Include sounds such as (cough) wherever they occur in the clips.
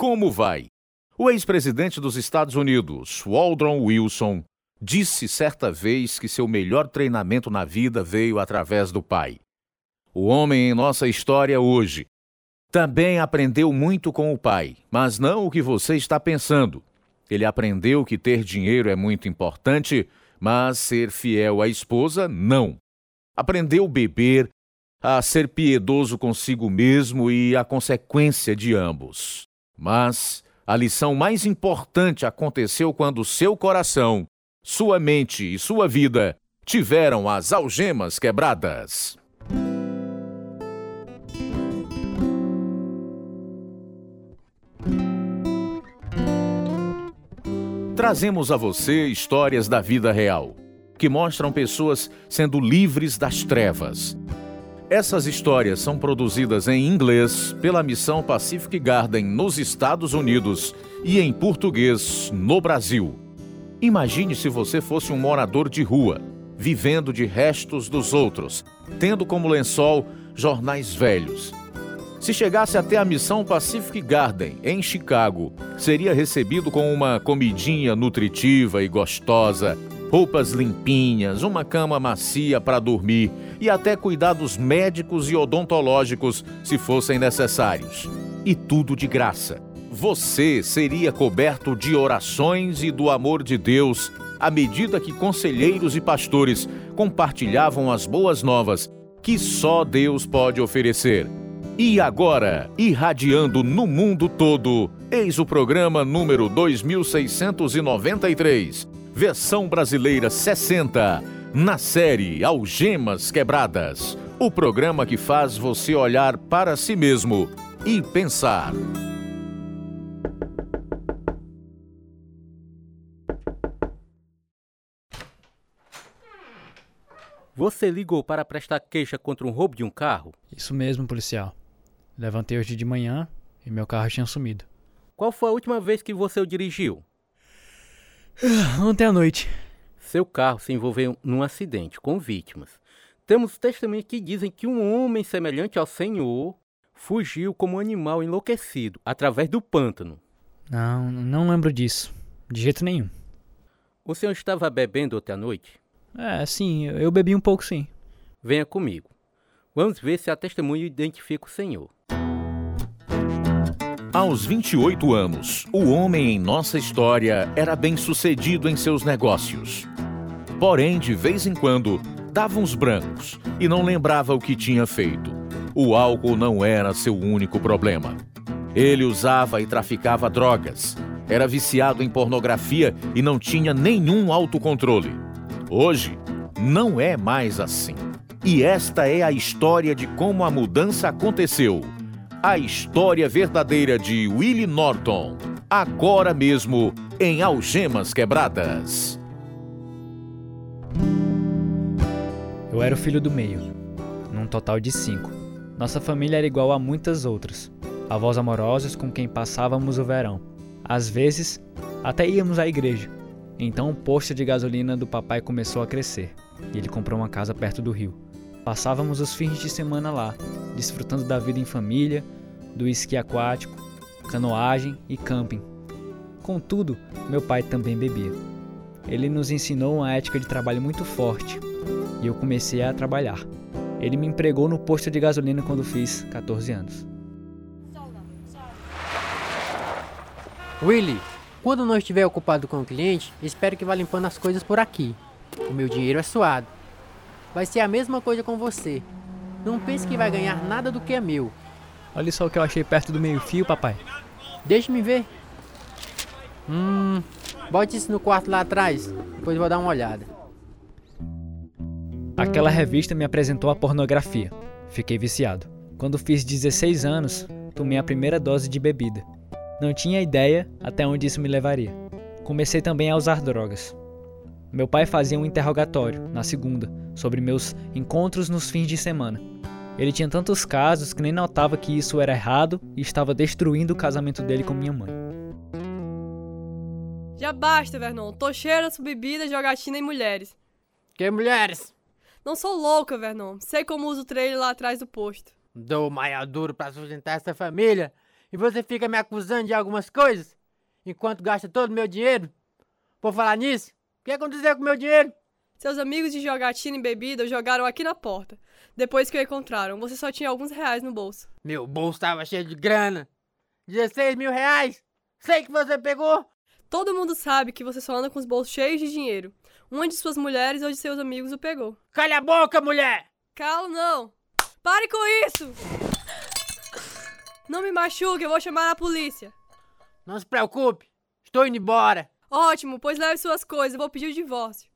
Como vai? O ex-presidente dos Estados Unidos, Waldron Wilson, disse certa vez que seu melhor treinamento na vida veio através do pai. O homem em nossa história hoje também aprendeu muito com o pai, mas não o que você está pensando. Ele aprendeu que ter dinheiro é muito importante, mas ser fiel à esposa, não. Aprendeu a beber, a ser piedoso consigo mesmo e a consequência de ambos. Mas a lição mais importante aconteceu quando seu coração, sua mente e sua vida tiveram as algemas quebradas. Trazemos a você histórias da vida real, que mostram pessoas sendo livres das trevas, essas histórias são produzidas em inglês pela Missão Pacific Garden nos Estados Unidos e em português no Brasil. Imagine se você fosse um morador de rua, vivendo de restos dos outros, tendo como lençol jornais velhos. Se chegasse até a Missão Pacific Garden, em Chicago, seria recebido com uma comidinha nutritiva e gostosa, roupas limpinhas, uma cama macia para dormir e até cuidados médicos e odontológicos, se fossem necessários. E tudo de graça. Você seria coberto de orações e do amor de Deus à medida que conselheiros e pastores compartilhavam as boas novas que só Deus pode oferecer. E agora, irradiando no mundo todo, eis o programa número 2693, versão brasileira 60 na série Algemas Quebradas, o programa que faz você olhar para si mesmo e pensar. Você ligou para prestar queixa contra um roubo de um carro? Isso mesmo, policial. Levantei hoje de manhã e meu carro tinha sumido. Qual foi a última vez que você o dirigiu? Ontem à noite. Seu carro se envolveu num acidente com vítimas. Temos testemunhas que dizem que um homem semelhante ao Senhor fugiu como um animal enlouquecido através do pântano. Não, não lembro disso. De jeito nenhum. O senhor estava bebendo ontem à noite? É, sim, eu bebi um pouco sim. Venha comigo. Vamos ver se a testemunha identifica o senhor. Aos 28 anos, o homem em nossa história era bem sucedido em seus negócios. Porém, de vez em quando, dava uns brancos e não lembrava o que tinha feito. O álcool não era seu único problema. Ele usava e traficava drogas, era viciado em pornografia e não tinha nenhum autocontrole. Hoje, não é mais assim. E esta é a história de como a mudança aconteceu a história verdadeira de Willie Norton, agora mesmo em Algemas Quebradas. Eu era o filho do meio, num total de cinco. Nossa família era igual a muitas outras. Avós amorosos com quem passávamos o verão. Às vezes, até íamos à igreja. Então o posto de gasolina do papai começou a crescer e ele comprou uma casa perto do rio. Passávamos os fins de semana lá, desfrutando da vida em família, do esqui aquático, canoagem e camping. Contudo, meu pai também bebia. Ele nos ensinou uma ética de trabalho muito forte e eu comecei a trabalhar. Ele me empregou no posto de gasolina quando fiz 14 anos. Willy, quando não estiver ocupado com o cliente, espero que vá limpando as coisas por aqui. O meu dinheiro é suado. Vai ser a mesma coisa com você. Não pense que vai ganhar nada do que é meu. Olha só o que eu achei perto do meio-fio, papai. Deixa-me ver. Hum, bote isso no quarto lá atrás. Depois vou dar uma olhada. Aquela revista me apresentou a pornografia. Fiquei viciado. Quando fiz 16 anos, tomei a primeira dose de bebida. Não tinha ideia até onde isso me levaria. Comecei também a usar drogas. Meu pai fazia um interrogatório, na segunda, sobre meus encontros nos fins de semana. Ele tinha tantos casos que nem notava que isso era errado e estava destruindo o casamento dele com minha mãe. Já basta, Vernon. Tô cheia dessa bebida, jogatina e mulheres. Que mulheres? Não sou louca, Vernon. Sei como uso o trailer lá atrás do posto. Dou maia duro pra sustentar essa família E você fica me acusando de algumas coisas? Enquanto gasta todo o meu dinheiro? Por falar nisso, que aconteceu com o meu dinheiro? Seus amigos de jogatina e bebida jogaram aqui na porta. Depois que o encontraram, você só tinha alguns reais no bolso. Meu bolso tava cheio de grana. 16 mil reais? Sei que você pegou. Todo mundo sabe que você só anda com os bolsos cheios de dinheiro. Uma de suas mulheres ou de seus amigos o pegou. Calha a boca, mulher! Calo não! Pare com isso! Não me machuque, eu vou chamar a polícia. Não se preocupe, estou indo embora. Ótimo, pois leve suas coisas, vou pedir o divórcio.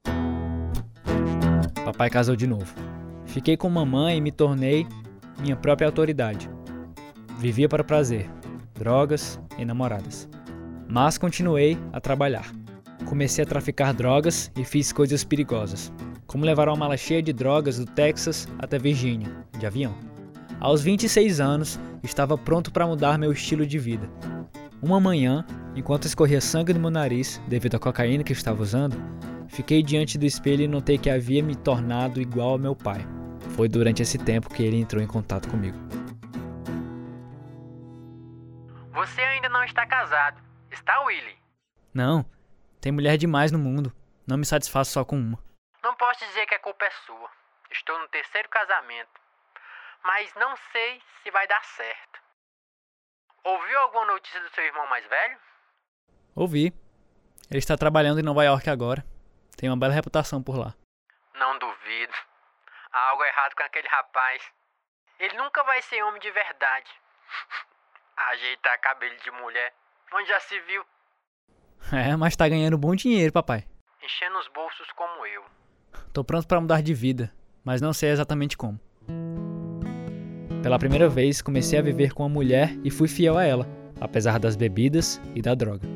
Papai casou de novo. Fiquei com mamãe e me tornei minha própria autoridade. Vivia para prazer, drogas e namoradas. Mas continuei a trabalhar. Comecei a traficar drogas e fiz coisas perigosas, como levar uma mala cheia de drogas do Texas até Virgínia, de avião. Aos 26 anos, estava pronto para mudar meu estilo de vida. Uma manhã, enquanto escorria sangue do meu nariz devido à cocaína que estava usando, fiquei diante do espelho e notei que havia me tornado igual ao meu pai. Foi durante esse tempo que ele entrou em contato comigo. Você ainda não está casado, está, Willy? Não, tem mulher demais no mundo. Não me satisfaço só com uma. Não posso dizer que a culpa é sua. Estou no terceiro casamento. Mas não sei se vai dar certo. Ouviu alguma notícia do seu irmão mais velho? Ouvi. Ele está trabalhando em Nova York agora. Tem uma bela reputação por lá. Não duvido. Há algo errado com aquele rapaz. Ele nunca vai ser homem de verdade. (laughs) Ajeitar cabelo de mulher. Onde já se viu? (laughs) É, mas tá ganhando bom dinheiro, papai. Enchendo os bolsos como eu. Tô pronto para mudar de vida, mas não sei exatamente como. Pela primeira vez, comecei a viver com uma mulher e fui fiel a ela, apesar das bebidas e da droga.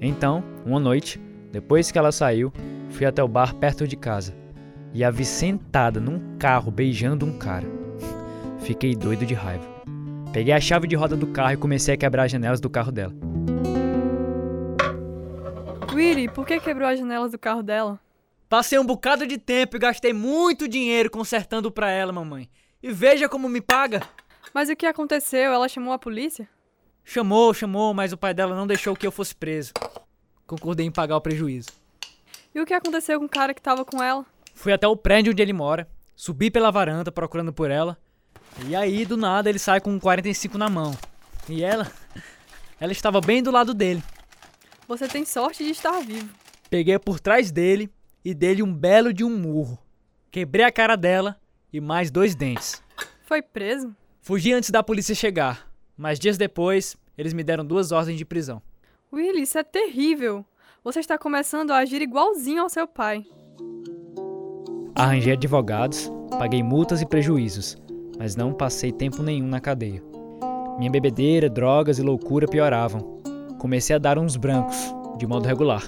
Então, uma noite, depois que ela saiu, fui até o bar perto de casa e a vi sentada num carro beijando um cara. (laughs) Fiquei doido de raiva. Peguei a chave de roda do carro e comecei a quebrar as janelas do carro dela. Willy, por que quebrou as janelas do carro dela? Passei um bocado de tempo e gastei muito dinheiro consertando pra ela, mamãe. E veja como me paga. Mas o que aconteceu? Ela chamou a polícia? Chamou, chamou, mas o pai dela não deixou que eu fosse preso. Concordei em pagar o prejuízo. E o que aconteceu com o cara que tava com ela? Fui até o prédio onde ele mora, subi pela varanda procurando por ela. E aí, do nada, ele sai com um 45 na mão. E ela. (laughs) Ela estava bem do lado dele. Você tem sorte de estar vivo. Peguei por trás dele e dei-lhe um belo de um murro. Quebrei a cara dela e mais dois dentes. Foi preso? Fugi antes da polícia chegar, mas dias depois eles me deram duas ordens de prisão. Willy, isso é terrível. Você está começando a agir igualzinho ao seu pai. Arranjei advogados, paguei multas e prejuízos, mas não passei tempo nenhum na cadeia. Minha bebedeira, drogas e loucura pioravam. Comecei a dar uns brancos, de modo regular.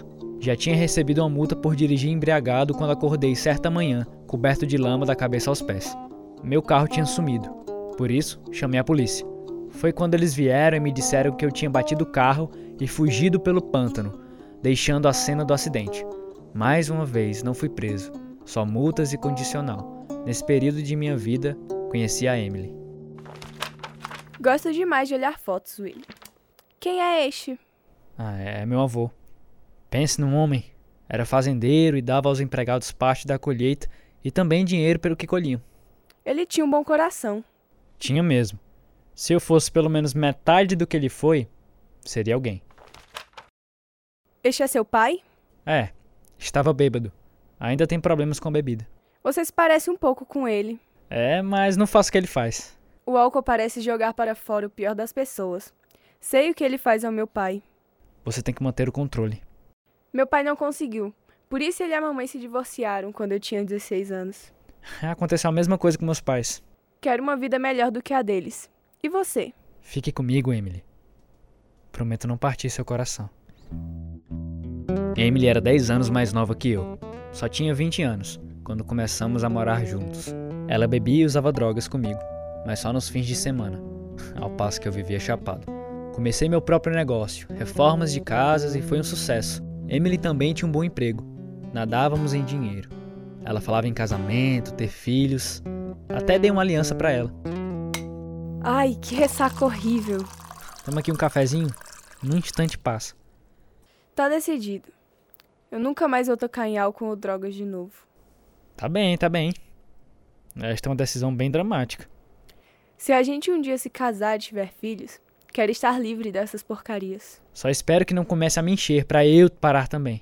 Já tinha recebido uma multa por dirigir embriagado quando acordei certa manhã, coberto de lama da cabeça aos pés. Meu carro tinha sumido. Por isso, chamei a polícia. Foi quando eles vieram e me disseram que eu tinha batido o carro e fugido pelo pântano, deixando a cena do acidente. Mais uma vez, não fui preso, só multas e condicional. Nesse período de minha vida, conheci a Emily. Gosto demais de olhar fotos, Willy. Quem é este? Ah, é meu avô. Pense num homem. Era fazendeiro e dava aos empregados parte da colheita e também dinheiro pelo que colhiam. Ele tinha um bom coração. Tinha mesmo. Se eu fosse pelo menos metade do que ele foi, seria alguém. Este é seu pai? É, estava bêbado. Ainda tem problemas com a bebida. Você se parece um pouco com ele. É, mas não faço o que ele faz. O álcool parece jogar para fora o pior das pessoas. Sei o que ele faz ao meu pai. Você tem que manter o controle. Meu pai não conseguiu. Por isso ele e a mamãe se divorciaram quando eu tinha 16 anos. (laughs) Aconteceu a mesma coisa com meus pais. Quero uma vida melhor do que a deles. E você? Fique comigo, Emily. Prometo não partir seu coração. Emily era 10 anos mais nova que eu. Só tinha 20 anos quando começamos a morar juntos. Ela bebia e usava drogas comigo, mas só nos fins de semana, (laughs) ao passo que eu vivia chapado. Comecei meu próprio negócio, reformas de casas e foi um sucesso. Emily também tinha um bom emprego. Nadávamos em dinheiro. Ela falava em casamento, ter filhos. Até dei uma aliança para ela. Ai, que ressaca horrível. Toma aqui um cafezinho. Num instante passa. Tá decidido. Eu nunca mais vou tocar em álcool ou drogas de novo. Tá bem, tá bem. Esta é uma decisão bem dramática. Se a gente um dia se casar e tiver filhos, quero estar livre dessas porcarias. Só espero que não comece a me encher pra eu parar também.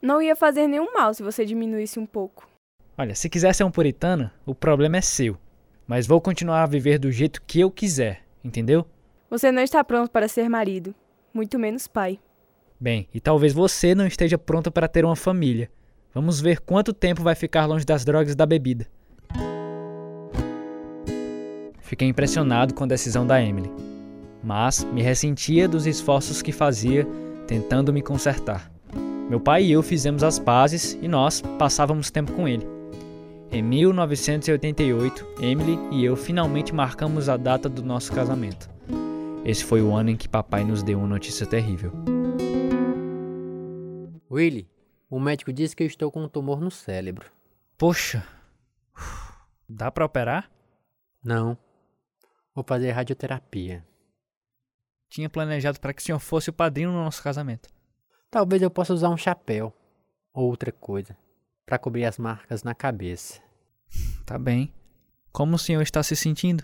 Não ia fazer nenhum mal se você diminuísse um pouco. Olha, se quiser ser um puritano, o problema é seu. Mas vou continuar a viver do jeito que eu quiser, entendeu? Você não está pronto para ser marido, muito menos pai. Bem, e talvez você não esteja pronta para ter uma família. Vamos ver quanto tempo vai ficar longe das drogas e da bebida. Fiquei impressionado com a decisão da Emily, mas me ressentia dos esforços que fazia tentando me consertar. Meu pai e eu fizemos as pazes e nós passávamos tempo com ele. Em 1988, Emily e eu finalmente marcamos a data do nosso casamento. Esse foi o ano em que papai nos deu uma notícia terrível. Willy, o médico disse que eu estou com um tumor no cérebro. Poxa, dá para operar? Não. Vou fazer radioterapia. Tinha planejado para que o senhor fosse o padrinho no nosso casamento. Talvez eu possa usar um chapéu ou outra coisa para cobrir as marcas na cabeça. (laughs) Tá bem. Como o senhor está se sentindo?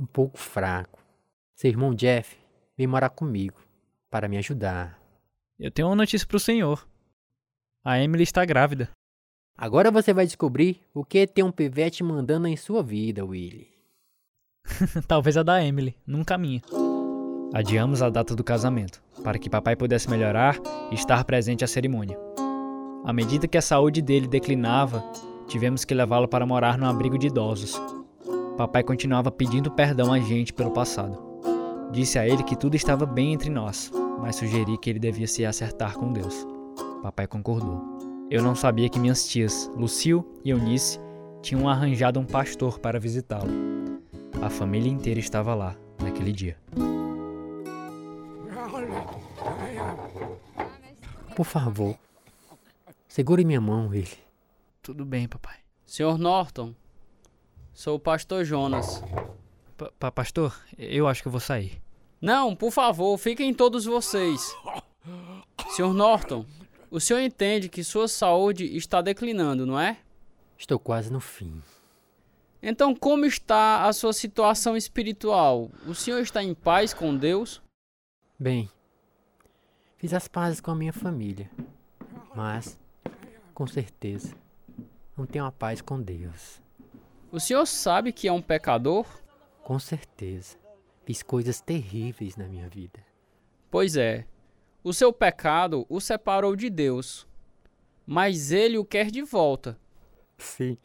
Um pouco fraco. Seu irmão Jeff veio morar comigo para me ajudar. Eu tenho uma notícia para o senhor. A Emily está grávida. Agora você vai descobrir o que tem um pivete mandando em sua vida, Willy. (laughs) Talvez a da Emily, nunca a minha. Adiamos a data do casamento, para que papai pudesse melhorar e estar presente à cerimônia. À medida que a saúde dele declinava, tivemos que levá-lo para morar num abrigo de idosos. Papai continuava pedindo perdão a gente pelo passado. Disse a ele que tudo estava bem entre nós, mas sugeri que ele devia se acertar com Deus. Papai concordou. Eu não sabia que minhas tias, Lucille e Eunice, tinham arranjado um pastor para visitá-lo. A família inteira estava lá, naquele dia. Por favor, segure minha mão, Willy. Tudo bem, papai. Senhor Norton, sou o pastor Jonas. Pa- pa- pastor, eu acho que eu vou sair. Não, por favor, fiquem todos vocês. Senhor Norton, o senhor entende que sua saúde está declinando, não é? Estou quase no fim. Então, como está a sua situação espiritual? O senhor está em paz com Deus? Bem, fiz as pazes com a minha família, mas, com certeza, não tenho a paz com Deus. O senhor sabe que é um pecador? Com certeza, fiz coisas terríveis na minha vida. Pois é, o seu pecado o separou de Deus, mas ele o quer de volta. Sim.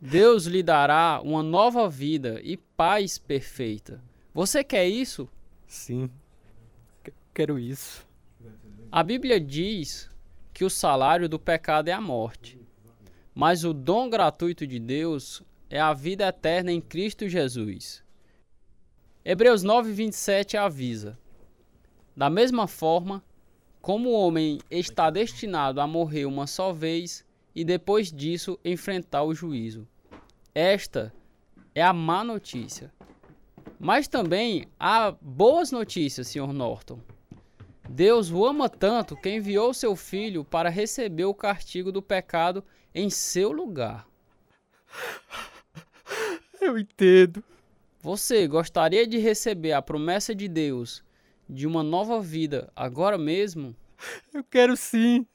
Deus lhe dará uma nova vida e paz perfeita. Você quer isso? Sim. Quero isso. A Bíblia diz que o salário do pecado é a morte, mas o dom gratuito de Deus é a vida eterna em Cristo Jesus. Hebreus 9:27 avisa: Da mesma forma, como o homem está destinado a morrer uma só vez e depois disso enfrentar o juízo. Esta é a má notícia. Mas também há boas notícias, Sr. Norton. Deus o ama tanto que enviou seu filho para receber o castigo do pecado em seu lugar. Eu entendo. Você gostaria de receber a promessa de Deus de uma nova vida agora mesmo? Eu quero sim.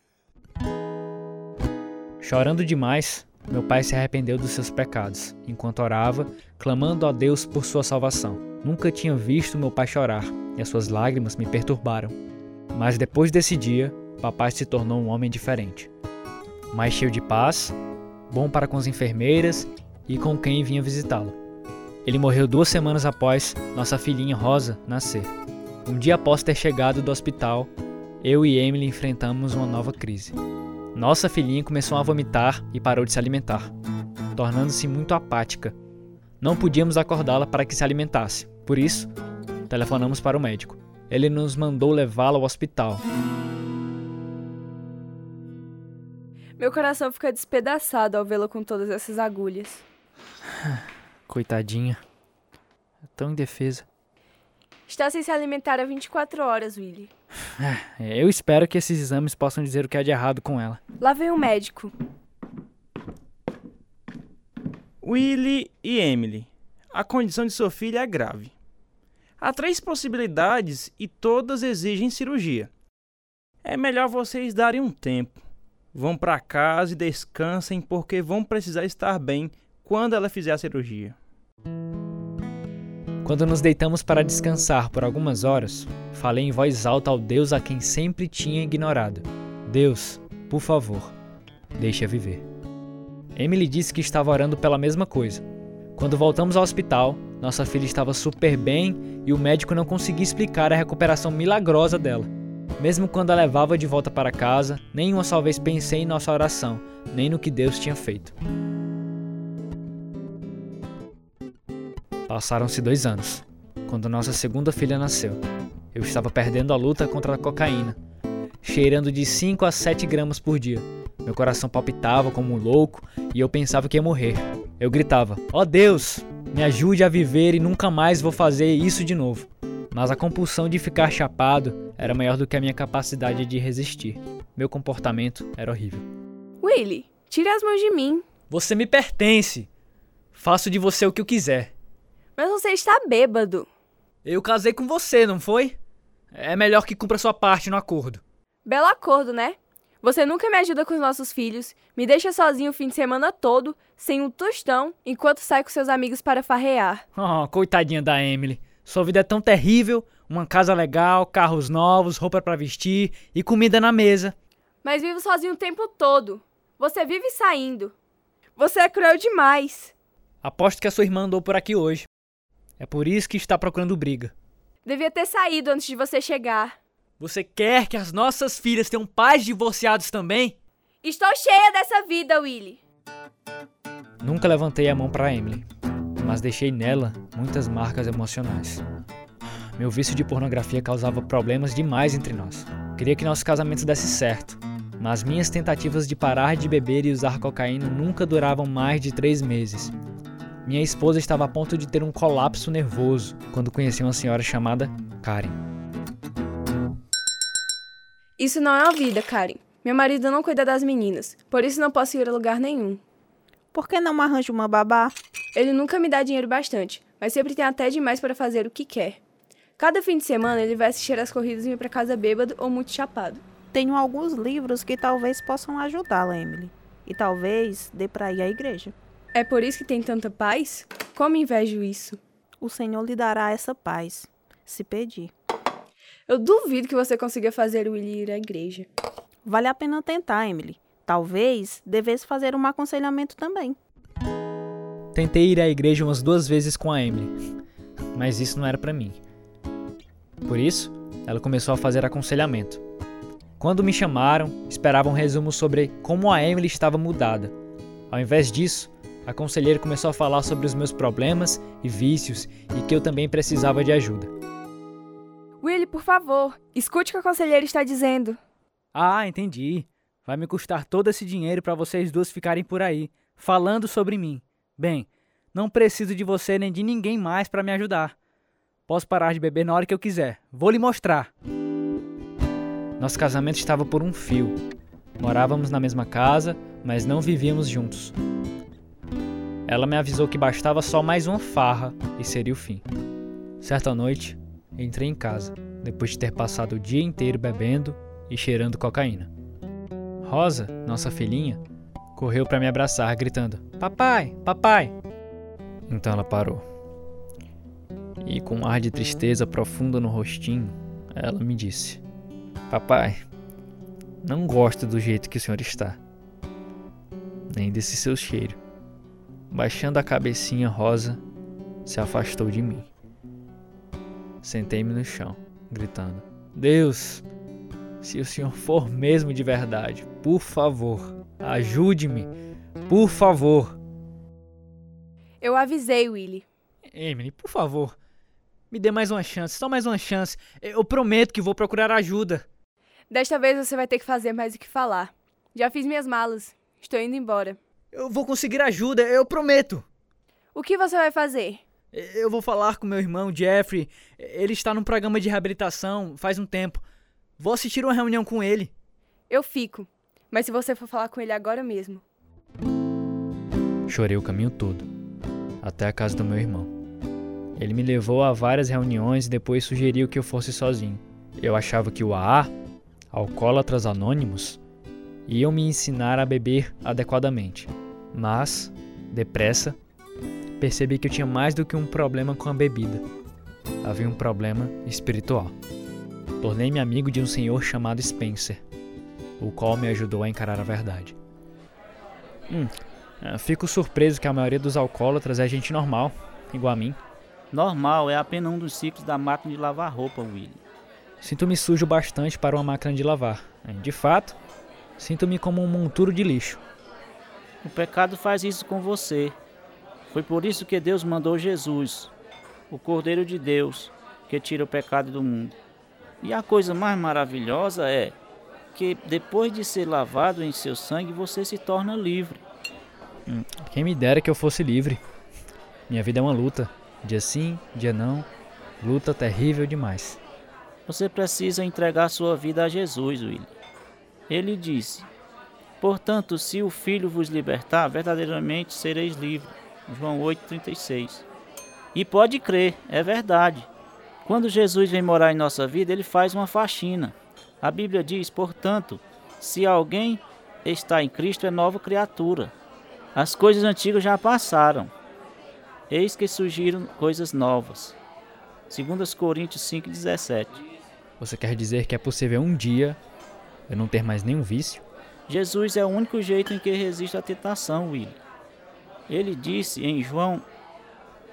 Chorando demais, meu pai se arrependeu dos seus pecados, enquanto orava, clamando a Deus por sua salvação. Nunca tinha visto meu pai chorar, e as suas lágrimas me perturbaram. Mas depois desse dia, papai se tornou um homem diferente. Mais cheio de paz, bom para com as enfermeiras e com quem vinha visitá-lo. Ele morreu duas semanas após nossa filhinha Rosa nascer. Um dia após ter chegado do hospital, eu e Emily enfrentamos uma nova crise. Nossa filhinha começou a vomitar e parou de se alimentar, tornando-se muito apática. Não podíamos acordá-la para que se alimentasse, por isso, telefonamos para o médico. Ele nos mandou levá-la ao hospital. Meu coração fica despedaçado ao vê-la com todas essas agulhas. (sighs) Coitadinha. É tão indefesa. Está sem se alimentar há 24 horas, Willy. (sighs) É, eu espero que esses exames possam dizer o que há de errado com ela. Lá vem o médico. Willy e Emily. A condição de sua filha é grave. Há três possibilidades e todas exigem cirurgia. É melhor vocês darem um tempo. Vão para casa e descansem porque vão precisar estar bem quando ela fizer a cirurgia. Quando nos deitamos para descansar por algumas horas, falei em voz alta ao Deus a quem sempre tinha ignorado: Deus, por favor, deixa viver. Emily disse que estava orando pela mesma coisa. Quando voltamos ao hospital, nossa filha estava super bem e o médico não conseguia explicar a recuperação milagrosa dela. Mesmo quando a levava de volta para casa, nem uma só vez pensei em nossa oração, nem no que Deus tinha feito. Passaram-se dois anos, quando nossa segunda filha nasceu. Eu estava perdendo a luta contra a cocaína, cheirando de 5 a 7 gramas por dia. Meu coração palpitava como um louco e eu pensava que ia morrer. Eu gritava: Ó oh Deus, me ajude a viver e nunca mais vou fazer isso de novo. Mas a compulsão de ficar chapado era maior do que a minha capacidade de resistir. Meu comportamento era horrível. Willy, tire as mãos de mim. Você me pertence. Faço de você o que eu quiser. Mas você está bêbado. Eu casei com você, não foi? É melhor que cumpra sua parte no acordo. Belo acordo, né? Você nunca me ajuda com os nossos filhos, me deixa sozinho o fim de semana todo, sem um tostão, enquanto sai com seus amigos para farrear. Oh, coitadinha da Emily. Sua vida é tão terrível, uma casa legal, carros novos, roupa para vestir e comida na mesa. Mas vivo sozinho o tempo todo. Você vive saindo. Você é cruel demais. Aposto que a sua irmã andou por aqui hoje. É por isso que está procurando briga. Devia ter saído antes de você chegar. Você quer que as nossas filhas tenham pais divorciados também? Estou cheia dessa vida, Willy. Nunca levantei a mão para Emily, mas deixei nela muitas marcas emocionais. Meu vício de pornografia causava problemas demais entre nós. Queria que nosso casamento desse certo, mas minhas tentativas de parar de beber e usar cocaína nunca duravam mais de três meses. Minha esposa estava a ponto de ter um colapso nervoso quando conheci uma senhora chamada Karen. Isso não é a vida, Karen. Meu marido não cuida das meninas, por isso não posso ir a lugar nenhum. Por que não arranja uma babá? Ele nunca me dá dinheiro bastante, mas sempre tem até demais para fazer o que quer. Cada fim de semana ele vai assistir às corridas e ir para casa bêbado ou muito chapado. Tenho alguns livros que talvez possam ajudá-la, Emily. E talvez dê para ir à igreja. É por isso que tem tanta paz? Como invejo isso? O Senhor lhe dará essa paz, se pedir. Eu duvido que você consiga fazer o Willy ir à igreja. Vale a pena tentar, Emily. Talvez devesse fazer um aconselhamento também. Tentei ir à igreja umas duas vezes com a Emily, mas isso não era para mim. Por isso, ela começou a fazer aconselhamento. Quando me chamaram, esperava um resumo sobre como a Emily estava mudada. Ao invés disso, a conselheira começou a falar sobre os meus problemas e vícios e que eu também precisava de ajuda. Willy, por favor, escute o que a conselheira está dizendo. Ah, entendi. Vai me custar todo esse dinheiro para vocês duas ficarem por aí, falando sobre mim. Bem, não preciso de você nem de ninguém mais para me ajudar. Posso parar de beber na hora que eu quiser. Vou lhe mostrar. Nosso casamento estava por um fio. Morávamos na mesma casa, mas não vivíamos juntos. Ela me avisou que bastava só mais uma farra e seria o fim. Certa noite, entrei em casa, depois de ter passado o dia inteiro bebendo e cheirando cocaína. Rosa, nossa filhinha, correu para me abraçar, gritando: Papai, papai! Então ela parou. E com um ar de tristeza profunda no rostinho, ela me disse: Papai, não gosto do jeito que o senhor está, nem desse seu cheiro. Baixando a cabecinha rosa, se afastou de mim. Sentei-me no chão, gritando: Deus, se o senhor for mesmo de verdade, por favor, ajude-me, por favor. Eu avisei, Willy. Emily, por favor, me dê mais uma chance, só mais uma chance. Eu prometo que vou procurar ajuda. Desta vez você vai ter que fazer mais do que falar. Já fiz minhas malas. Estou indo embora. Eu vou conseguir ajuda, eu prometo. O que você vai fazer? Eu vou falar com meu irmão Jeffrey. Ele está num programa de reabilitação faz um tempo. Vou assistir uma reunião com ele. Eu fico. Mas se você for falar com ele agora mesmo. Chorei o caminho todo, até a casa do meu irmão. Ele me levou a várias reuniões e depois sugeriu que eu fosse sozinho. Eu achava que o AA, Alcoólatras Anônimos, iam me ensinar a beber adequadamente. Mas, depressa, percebi que eu tinha mais do que um problema com a bebida. Havia um problema espiritual. Tornei-me amigo de um senhor chamado Spencer, o qual me ajudou a encarar a verdade. Hum, é, fico surpreso que a maioria dos alcoólatras é gente normal, igual a mim. Normal é apenas um dos ciclos da máquina de lavar roupa, Willy. Sinto-me sujo bastante para uma máquina de lavar. De fato, sinto-me como um monturo de lixo. O pecado faz isso com você. Foi por isso que Deus mandou Jesus, o Cordeiro de Deus, que tira o pecado do mundo. E a coisa mais maravilhosa é que depois de ser lavado em seu sangue, você se torna livre. Hum, quem me dera que eu fosse livre. Minha vida é uma luta. Dia sim, dia não. Luta terrível demais. Você precisa entregar sua vida a Jesus, William. Ele disse: Portanto, se o Filho vos libertar, verdadeiramente sereis livres. João 8,36. E pode crer, é verdade. Quando Jesus vem morar em nossa vida, ele faz uma faxina. A Bíblia diz, portanto, se alguém está em Cristo, é nova criatura. As coisas antigas já passaram. Eis que surgiram coisas novas. 2 Coríntios 5,17. Você quer dizer que é possível um dia eu não ter mais nenhum vício? Jesus é o único jeito em que resiste à tentação, Will. Ele disse em João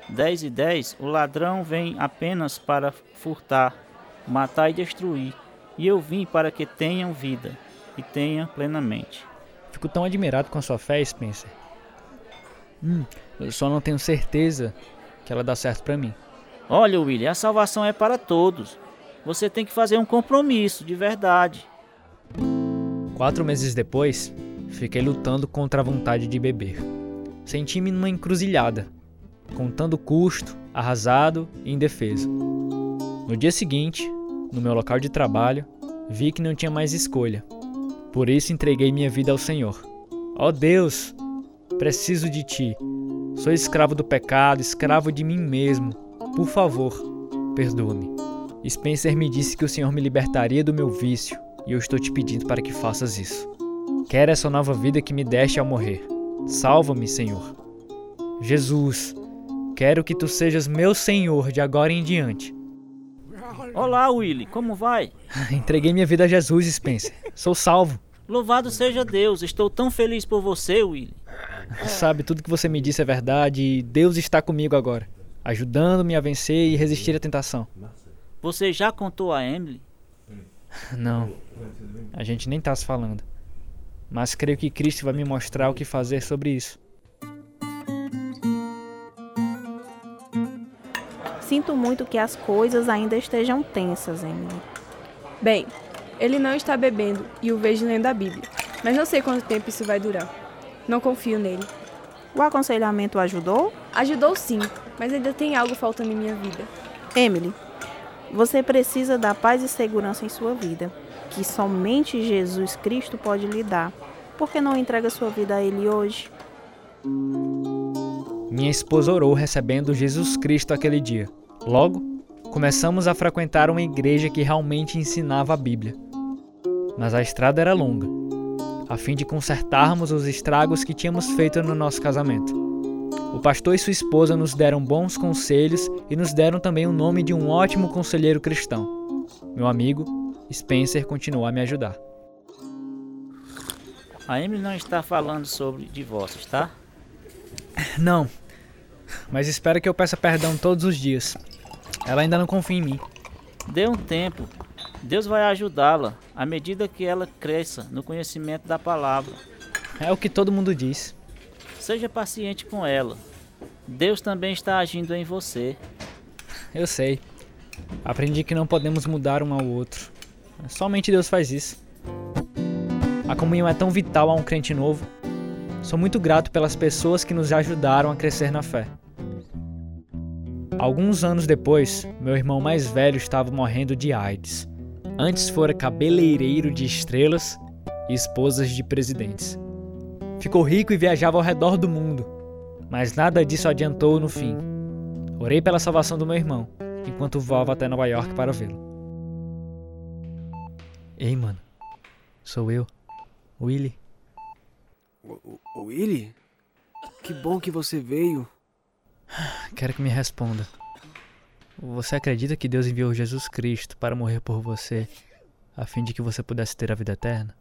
10 e 10: O ladrão vem apenas para furtar, matar e destruir, e eu vim para que tenham vida e tenham plenamente. Fico tão admirado com a sua fé, Spencer. Hum, eu só não tenho certeza que ela dá certo para mim. Olha, William, a salvação é para todos. Você tem que fazer um compromisso de verdade. Quatro meses depois, fiquei lutando contra a vontade de beber. Senti-me numa encruzilhada, contando custo, arrasado e indefeso. No dia seguinte, no meu local de trabalho, vi que não tinha mais escolha. Por isso entreguei minha vida ao Senhor. Ó oh Deus, preciso de ti. Sou escravo do pecado, escravo de mim mesmo. Por favor, perdoa-me. Spencer me disse que o Senhor me libertaria do meu vício e eu estou te pedindo para que faças isso. Quero essa nova vida que me deste ao morrer. Salva-me, Senhor. Jesus, quero que tu sejas meu Senhor de agora em diante. Olá, Willy, como vai? (laughs) Entreguei minha vida a Jesus, Spencer. Sou salvo. Louvado seja Deus, estou tão feliz por você, Willy. (laughs) Sabe, tudo que você me disse é verdade e Deus está comigo agora, ajudando-me a vencer e resistir à tentação. Você já contou a Emily? Não, a gente nem está se falando. Mas creio que Cristo vai me mostrar o que fazer sobre isso. Sinto muito que as coisas ainda estejam tensas, Emily. Bem, ele não está bebendo e o vejo lendo a Bíblia, mas não sei quanto tempo isso vai durar. Não confio nele. O aconselhamento ajudou? Ajudou sim, mas ainda tem algo faltando em minha vida. Emily, você precisa da paz e segurança em sua vida, que somente Jesus Cristo pode lhe dar. Por que não entrega sua vida a Ele hoje? Minha esposa orou recebendo Jesus Cristo aquele dia. Logo, começamos a frequentar uma igreja que realmente ensinava a Bíblia. Mas a estrada era longa, a fim de consertarmos os estragos que tínhamos feito no nosso casamento. O pastor e sua esposa nos deram bons conselhos e nos deram também o nome de um ótimo conselheiro cristão. Meu amigo, Spencer, continuou a me ajudar. A Emily não está falando sobre divórcios, tá? Não, mas espero que eu peça perdão todos os dias. Ela ainda não confia em mim. Dê um tempo. Deus vai ajudá-la à medida que ela cresça no conhecimento da palavra. É o que todo mundo diz. Seja paciente com ela. Deus também está agindo em você. Eu sei. Aprendi que não podemos mudar um ao outro. Somente Deus faz isso. A comunhão é tão vital a um crente novo. Sou muito grato pelas pessoas que nos ajudaram a crescer na fé. Alguns anos depois, meu irmão mais velho estava morrendo de AIDS. Antes fora cabeleireiro de estrelas e esposas de presidentes. Ficou rico e viajava ao redor do mundo, mas nada disso adiantou no fim. Orei pela salvação do meu irmão, enquanto voava até Nova York para vê-lo. Ei, mano. Sou eu, Willy. O, o Willy? Que bom que você veio. Quero que me responda. Você acredita que Deus enviou Jesus Cristo para morrer por você, a fim de que você pudesse ter a vida eterna?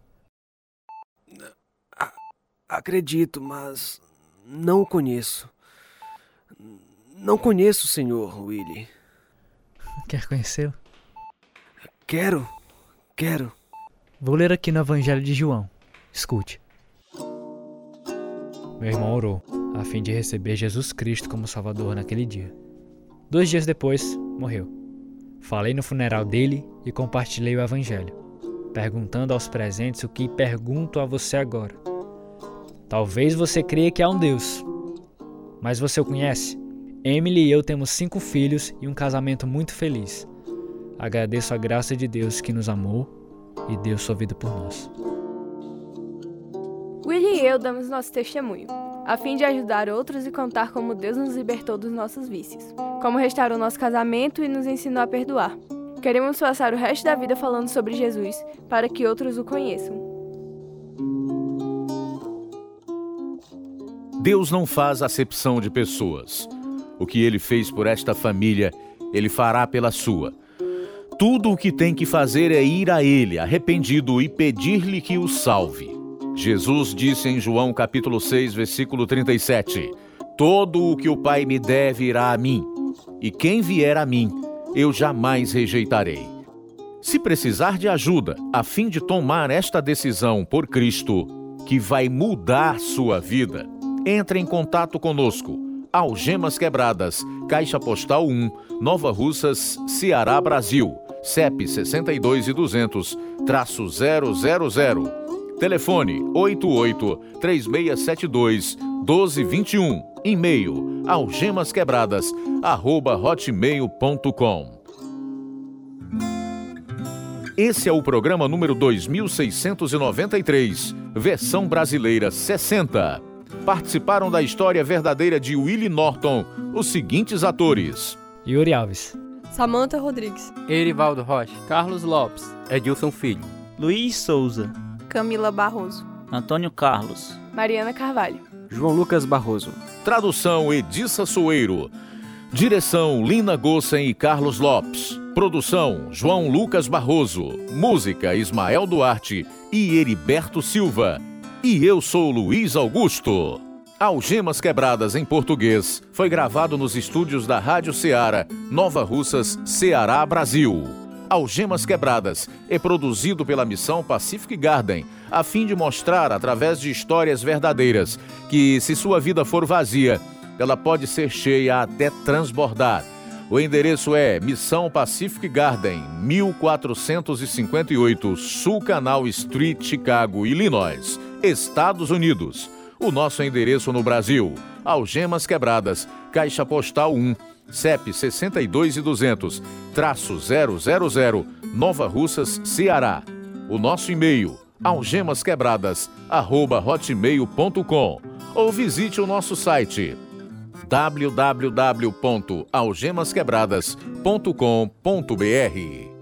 Acredito, mas não o conheço. Não conheço o Senhor, Willy. Quer conhecê-lo? Quero, quero. Vou ler aqui no Evangelho de João. Escute. Meu irmão orou, a fim de receber Jesus Cristo como Salvador naquele dia. Dois dias depois, morreu. Falei no funeral dele e compartilhei o Evangelho, perguntando aos presentes o que pergunto a você agora. Talvez você creia que há um Deus, mas você o conhece? Emily e eu temos cinco filhos e um casamento muito feliz. Agradeço a graça de Deus que nos amou e deu sua vida por nós. Willie e eu damos nosso testemunho, a fim de ajudar outros e contar como Deus nos libertou dos nossos vícios, como restaurou nosso casamento e nos ensinou a perdoar. Queremos passar o resto da vida falando sobre Jesus, para que outros o conheçam. Deus não faz acepção de pessoas. O que ele fez por esta família, ele fará pela sua. Tudo o que tem que fazer é ir a ele, arrependido, e pedir-lhe que o salve. Jesus disse em João capítulo 6, versículo 37: Todo o que o Pai me der virá a mim, e quem vier a mim, eu jamais rejeitarei. Se precisar de ajuda a fim de tomar esta decisão por Cristo, que vai mudar sua vida, entre em contato conosco. Algemas Quebradas, Caixa Postal 1, Nova Russas, Ceará, Brasil. CEP 62 e 200, traço 000. Telefone 88 3672 1221. E-mail algemasquebradas arroba hotmail.com. Esse é o programa número 2693, versão brasileira 60. Participaram da história verdadeira de Willie Norton os seguintes atores: Yuri Alves, Samantha Rodrigues, Erivaldo Rocha, Carlos Lopes, Edilson Filho, Luiz Souza, Camila Barroso, Antônio Carlos, Mariana Carvalho, João Lucas Barroso. Tradução Edissa Soeiro. Direção Lina Gossen e Carlos Lopes. Produção João Lucas Barroso. Música Ismael Duarte e Heriberto Silva. E eu sou Luiz Augusto. Algemas Quebradas em Português foi gravado nos estúdios da Rádio Ceará, Nova Russas, Ceará, Brasil. Algemas Quebradas é produzido pela missão Pacific Garden, a fim de mostrar, através de histórias verdadeiras, que se sua vida for vazia, ela pode ser cheia até transbordar. O endereço é Missão Pacific Garden, 1458 Sul Canal Street, Chicago, Illinois, Estados Unidos. O nosso endereço no Brasil: Algemas Quebradas, Caixa Postal 1. CEP 62 e 200, traço 000, Nova Russas, Ceará. O nosso e-mail, algemasquebradas, arroba hotmail.com ou visite o nosso site www.algemasquebradas.com.br.